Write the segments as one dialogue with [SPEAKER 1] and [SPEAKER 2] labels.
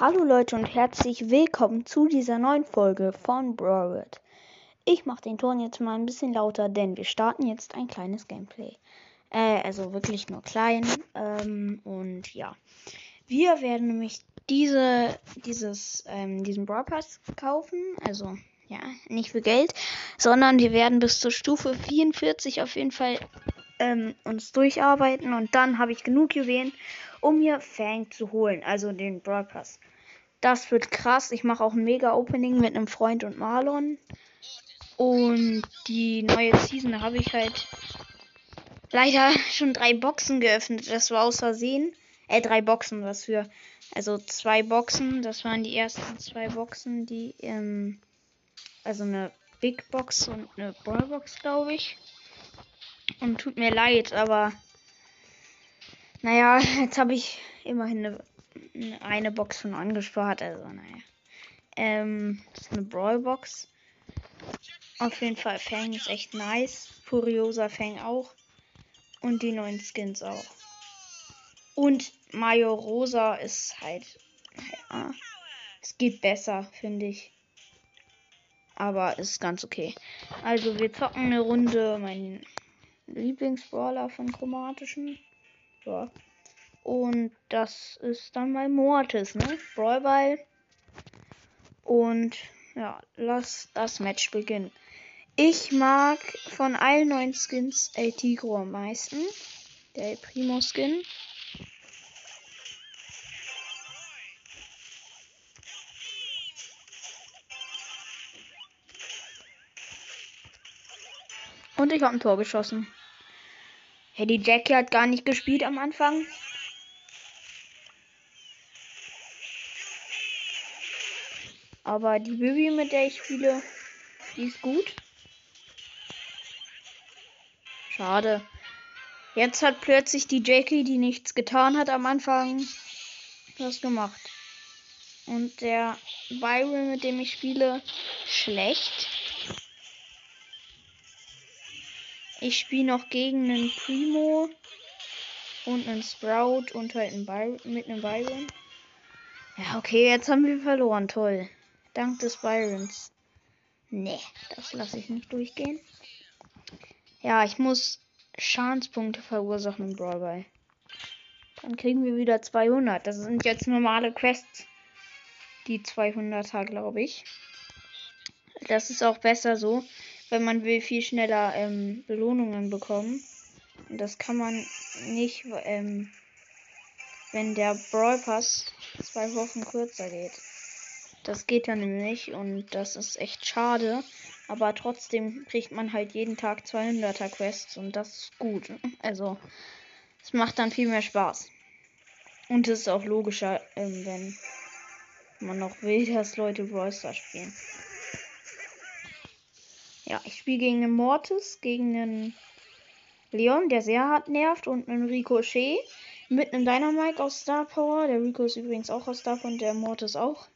[SPEAKER 1] Hallo Leute und herzlich willkommen zu dieser neuen Folge von Broward. Ich mache den Ton jetzt mal ein bisschen lauter, denn wir starten jetzt ein kleines Gameplay. Äh, also wirklich nur klein. Ähm, und ja, wir werden nämlich diese, dieses, ähm, diesen Pass kaufen. Also ja, nicht für Geld, sondern wir werden bis zur Stufe 44 auf jeden Fall ähm, uns durcharbeiten und dann habe ich genug Juwelen, um mir Fang zu holen, also den Pass. Das wird krass. Ich mache auch ein Mega Opening mit einem Freund und Marlon. Und die neue Season habe ich halt leider schon drei Boxen geöffnet. Das war aus Versehen. Äh, drei Boxen, was für. Also zwei Boxen. Das waren die ersten zwei Boxen, die, ähm, also eine Big Box und eine Brawl Box, glaube ich. Und tut mir leid, aber naja, jetzt habe ich immerhin eine, eine Box schon angespart. Also, naja. Ähm, das ist eine Brawl Box. Auf jeden Fall, Fang ist echt nice. Furiosa Fang auch. Und die neuen Skins auch. Und Mayo Rosa ist halt. Ja, es geht besser, finde ich. Aber ist ganz okay. Also, wir zocken eine Runde. Mein Lieblingsbrawler von chromatischen. Ja. Und das ist dann mal Mortis, ne? Brawlball. Und ja, lass das Match beginnen. Ich mag von allen neuen Skins El Tigro am meisten. Der El Primo Skin. Und ich habe ein Tor geschossen. Hey, die Jackie hat gar nicht gespielt am Anfang. Aber die Bibi, mit der ich spiele, die ist gut. Schade. Jetzt hat plötzlich die Jackie, die nichts getan hat am Anfang, was gemacht. Und der Byron, mit dem ich spiele, schlecht. Ich spiele noch gegen einen Primo und einen Sprout und halt einen By mit einem Byron. Ja, okay, jetzt haben wir verloren. Toll. Dank des Byrons. Nee, das lasse ich nicht durchgehen. Ja, ich muss Schadenspunkte verursachen im Brawlball. Dann kriegen wir wieder 200. Das sind jetzt normale Quests. Die 200er, glaube ich. Das ist auch besser so wenn man will, viel schneller ähm, Belohnungen bekommen. Und das kann man nicht, ähm, wenn der Brawl Pass zwei Wochen kürzer geht. Das geht ja nämlich und das ist echt schade. Aber trotzdem kriegt man halt jeden Tag 200er Quests und das ist gut. Also, es macht dann viel mehr Spaß. Und es ist auch logischer, ähm, wenn man noch will, dass Leute Brawl Stars spielen. Ja, ich spiele gegen einen Mortis, gegen einen Leon, der sehr hart nervt, und einen Ricochet mit einem Dynamite aus Star Power. Der Rico ist übrigens auch aus Star Power und der Mortis auch.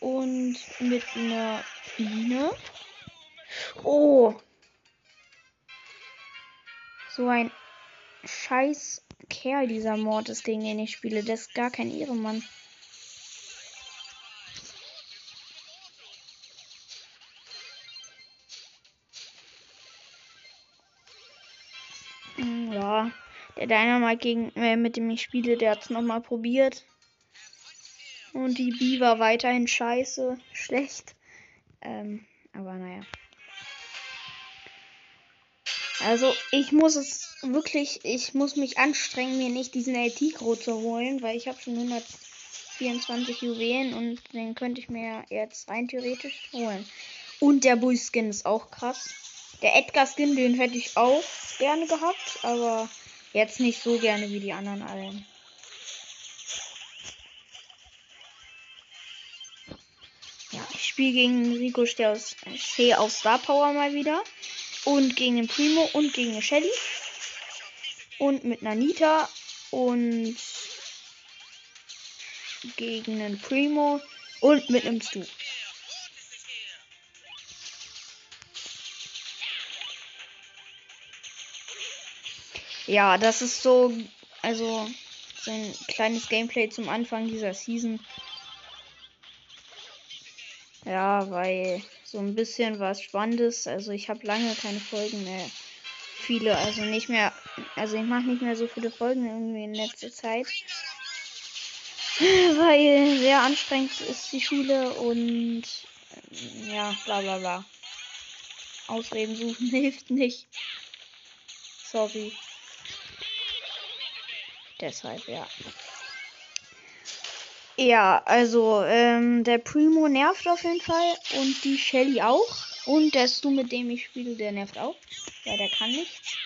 [SPEAKER 1] Und mit einer Biene. Oh! So ein scheiß Kerl, dieser Mortis, gegen den ich spiele. Der ist gar kein Ehrenmann. Der Dynamite, gegen, äh, mit dem ich spiele, der hat es nochmal probiert. Und die B war weiterhin scheiße, schlecht. Ähm, aber naja. Also ich muss es wirklich, ich muss mich anstrengen, mir nicht diesen El Tigro zu holen, weil ich habe schon 124 Juwelen und den könnte ich mir jetzt rein theoretisch holen. Und der Bull Skin ist auch krass. Der Edgar Skin, den hätte ich auch gerne gehabt, aber Jetzt nicht so gerne wie die anderen allen. Ja, ich spiele gegen Rico aus, aus Star Power mal wieder. Und gegen den Primo und gegen eine Shelly. Und mit einer Nita. Und gegen einen Primo. Und mit einem Stu. Ja, das ist so, also so ein kleines Gameplay zum Anfang dieser Season. Ja, weil so ein bisschen was Spannendes. Also ich habe lange keine Folgen mehr. Viele, also nicht mehr. Also ich mache nicht mehr so viele Folgen irgendwie in letzter Zeit. Weil sehr anstrengend ist die Schule und ja, bla bla bla. Ausreden suchen hilft nicht. Sorry. Deshalb, ja. Ja, also ähm, der Primo nervt auf jeden Fall und die Shelly auch. Und der Stu, mit dem ich spiele, der nervt auch. Ja, der kann nichts.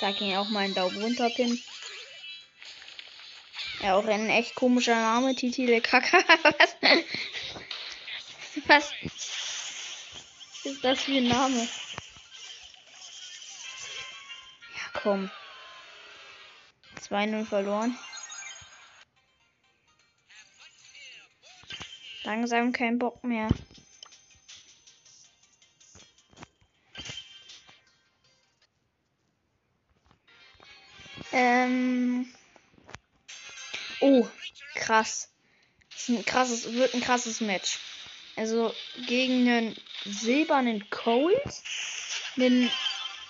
[SPEAKER 1] Sag ihn auch mal einen Daumen runter, Pin. Ja, auch ein echt komischer Name, Titile Kaka. Was? Was ist das für ein Name? Ja, komm. 2-0 verloren. Langsam kein Bock mehr. Ähm. Oh, krass. Das ist ein krasses, wird ein krasses Match. Also gegen einen silbernen Colt, einen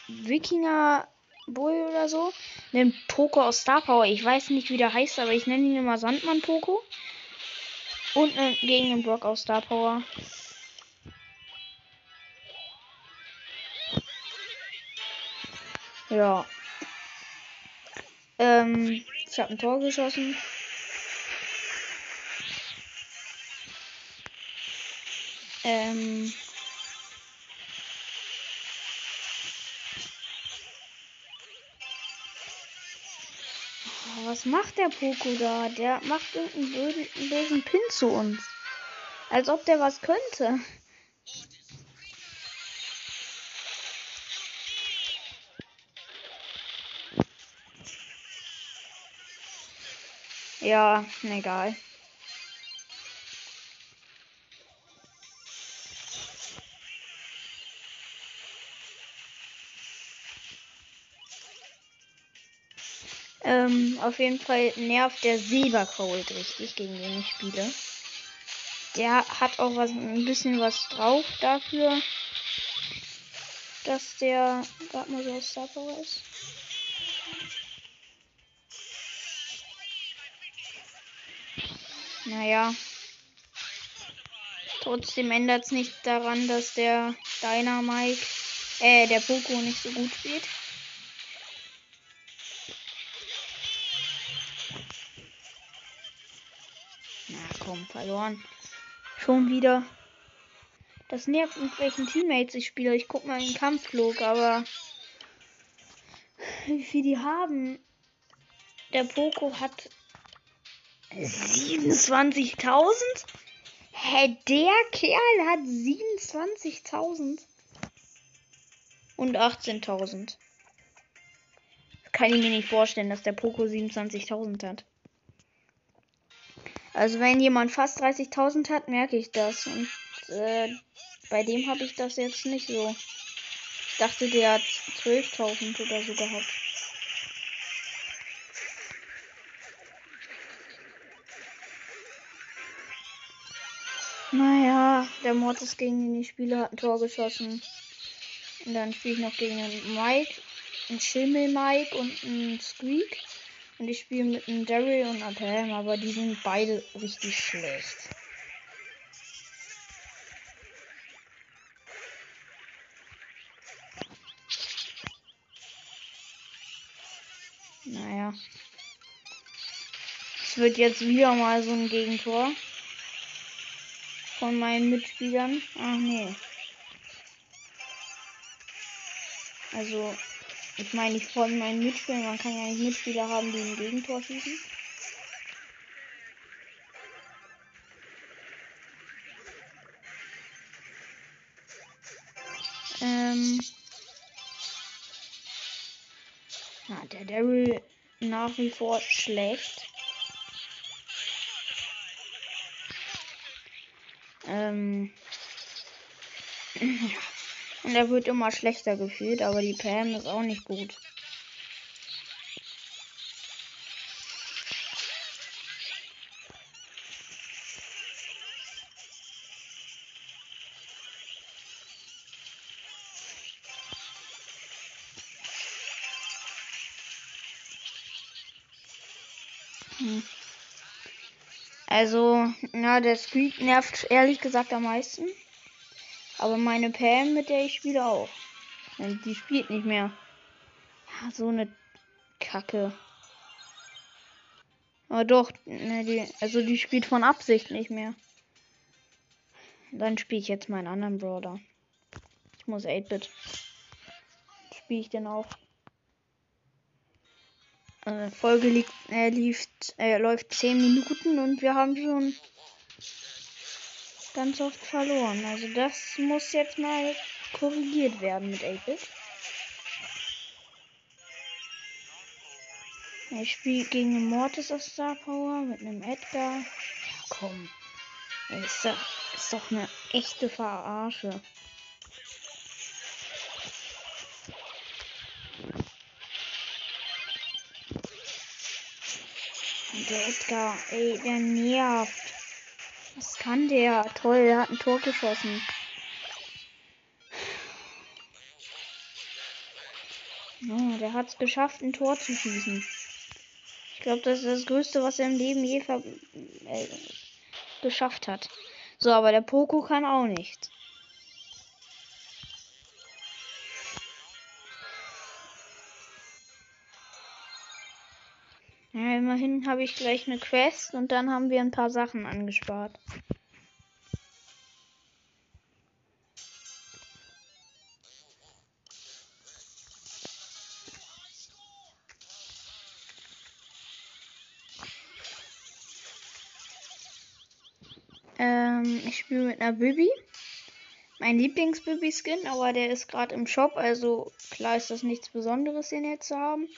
[SPEAKER 1] Wikinger Bull oder so, einen Poco aus Star Power. Ich weiß nicht, wie der heißt, aber ich nenne ihn immer Sandmann Poco. Und gegen den Brock aus Star Power. Ja. Ähm, ich habe ein Tor geschossen. Ähm. Was macht der Poco da? Der macht irgendeinen bösen, bösen Pin zu uns. Als ob der was könnte. Ja, egal. Auf jeden Fall nervt der Silbercold richtig, gegen den ich spiele. Der hat auch was, ein bisschen was drauf dafür, dass der gerade mal so Star Power ist. Naja. Trotzdem ändert es nicht daran, dass der Dynamite, äh, der Poco nicht so gut spielt. Verloren. Schon wieder. Das nervt, mit welchen Teammates ich spiele. Ich guck mal in den Kampfflug, aber wie viel die haben. Der Poco hat 27.000? Hä, der Kerl hat 27.000 und 18.000. Kann ich mir nicht vorstellen, dass der Poco 27.000 hat. Also wenn jemand fast 30.000 hat, merke ich das. Und äh, bei dem habe ich das jetzt nicht so. Ich dachte, der hat 12.000 oder so gehabt. Naja, der Mortis gegen den ich spiele hat ein Tor geschossen. Und dann spiele ich noch gegen einen Mike, einen Schimmel Mike und einen Squeak. Und ich spiele mit einem Daryl und Pam, aber die sind beide richtig schlecht. Naja. Es wird jetzt wieder mal so ein Gegentor von meinen Mitspielern. Ach nee. Also, ich meine nicht von meinen Mitspielern, man kann ja nicht Mitspieler haben, die ein Gegentor schießen. Ähm. Na, der Daryl nach wie vor schlecht. Ähm. Und er wird immer schlechter gefühlt, aber die Pam ist auch nicht gut. Hm. Also, na, der Squeak nervt ehrlich gesagt am meisten. Aber meine Pam, mit der ich spiele auch. Und die spielt nicht mehr. Ja, so eine Kacke. Aber doch, ne, die, also die spielt von Absicht nicht mehr. Dann spiele ich jetzt meinen anderen Brawler. Ich muss 8-Bit. Spiele ich denn auch? Äh, Folge liegt, äh, lief, äh, läuft 10 Minuten und wir haben schon ganz oft verloren. Also das muss jetzt mal korrigiert werden mit 8-Bit. Ich spiele gegen einen Mortis aus Star Power mit einem Edgar. Ja, komm. Ist doch, ist doch eine echte Verarsche. Der Edgar, ey, der nervt. Was kann der? Toll, der hat ein Tor geschossen. Oh, der hat es geschafft, ein Tor zu schießen. Ich glaube, das ist das Größte, was er im Leben je äh, geschafft hat. So, aber der Poco kann auch nicht. Ja, immerhin habe ich gleich eine Quest und dann haben wir ein paar Sachen angespart. Ähm, ich spiele mit einer Bibi. Mein Lieblings-Bibi-Skin, aber der ist gerade im Shop, also klar ist das nichts Besonderes, den jetzt zu haben.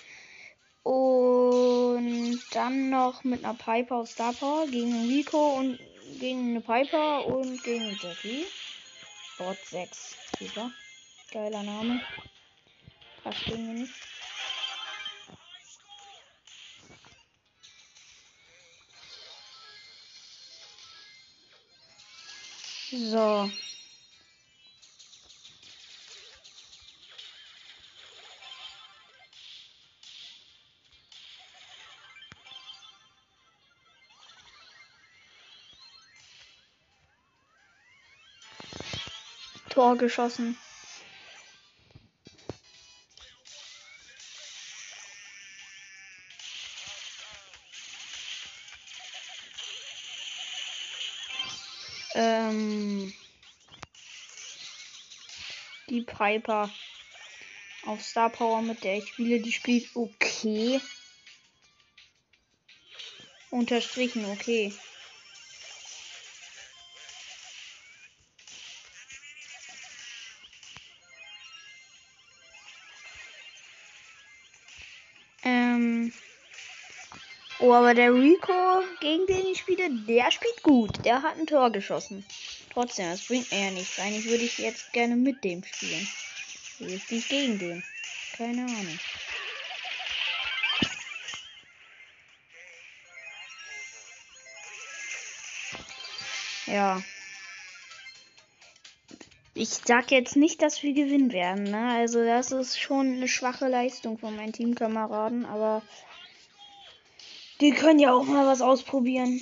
[SPEAKER 1] Und dann noch mit einer Piper aus Star Power gegen Rico und gegen eine Piper und gegen Jackie. Bot 6. Super. Geiler Name. Passt irgendwie nicht. So. Tor geschossen. Ähm, die Piper auf Star Power, mit der ich spiele, die spielt okay. Unterstrichen, okay. Aber der Rico, gegen den ich spiele, der spielt gut. Der hat ein Tor geschossen. Trotzdem, das bringt mir ja nichts. Eigentlich würde ich jetzt gerne mit dem spielen. Jetzt nicht gegen den. Keine Ahnung. Ja. Ich sag jetzt nicht, dass wir gewinnen werden, ne? Also das ist schon eine schwache Leistung von meinen Teamkameraden, aber die können ja auch mal was ausprobieren.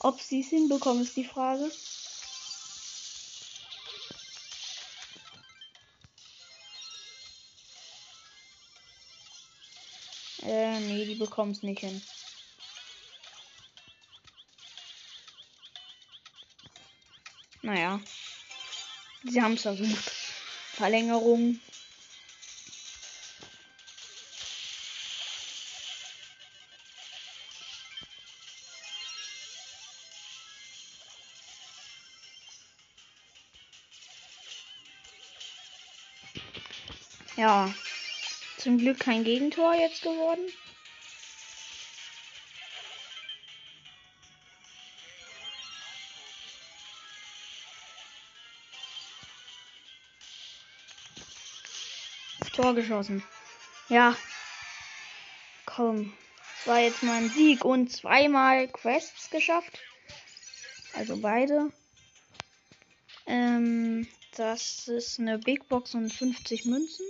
[SPEAKER 1] Ob sie es hinbekommen, ist die Frage. Äh, nee, die bekommen es nicht hin. Naja. Sie haben es versucht. Verlängerung Ja. Zum Glück kein Gegentor jetzt geworden. Tor geschossen. Ja. Komm. Das war jetzt mal ein Sieg und zweimal Quests geschafft. Also beide. Ähm, das ist eine Big Box und 50 Münzen.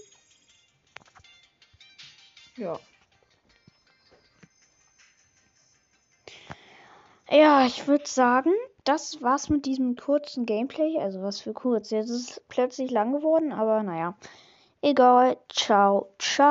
[SPEAKER 1] Ja. Ja, ich würde sagen, das war's mit diesem kurzen Gameplay. Also was für kurz. Jetzt ist es plötzlich lang geworden, aber naja. Egal. Ciao, ciao.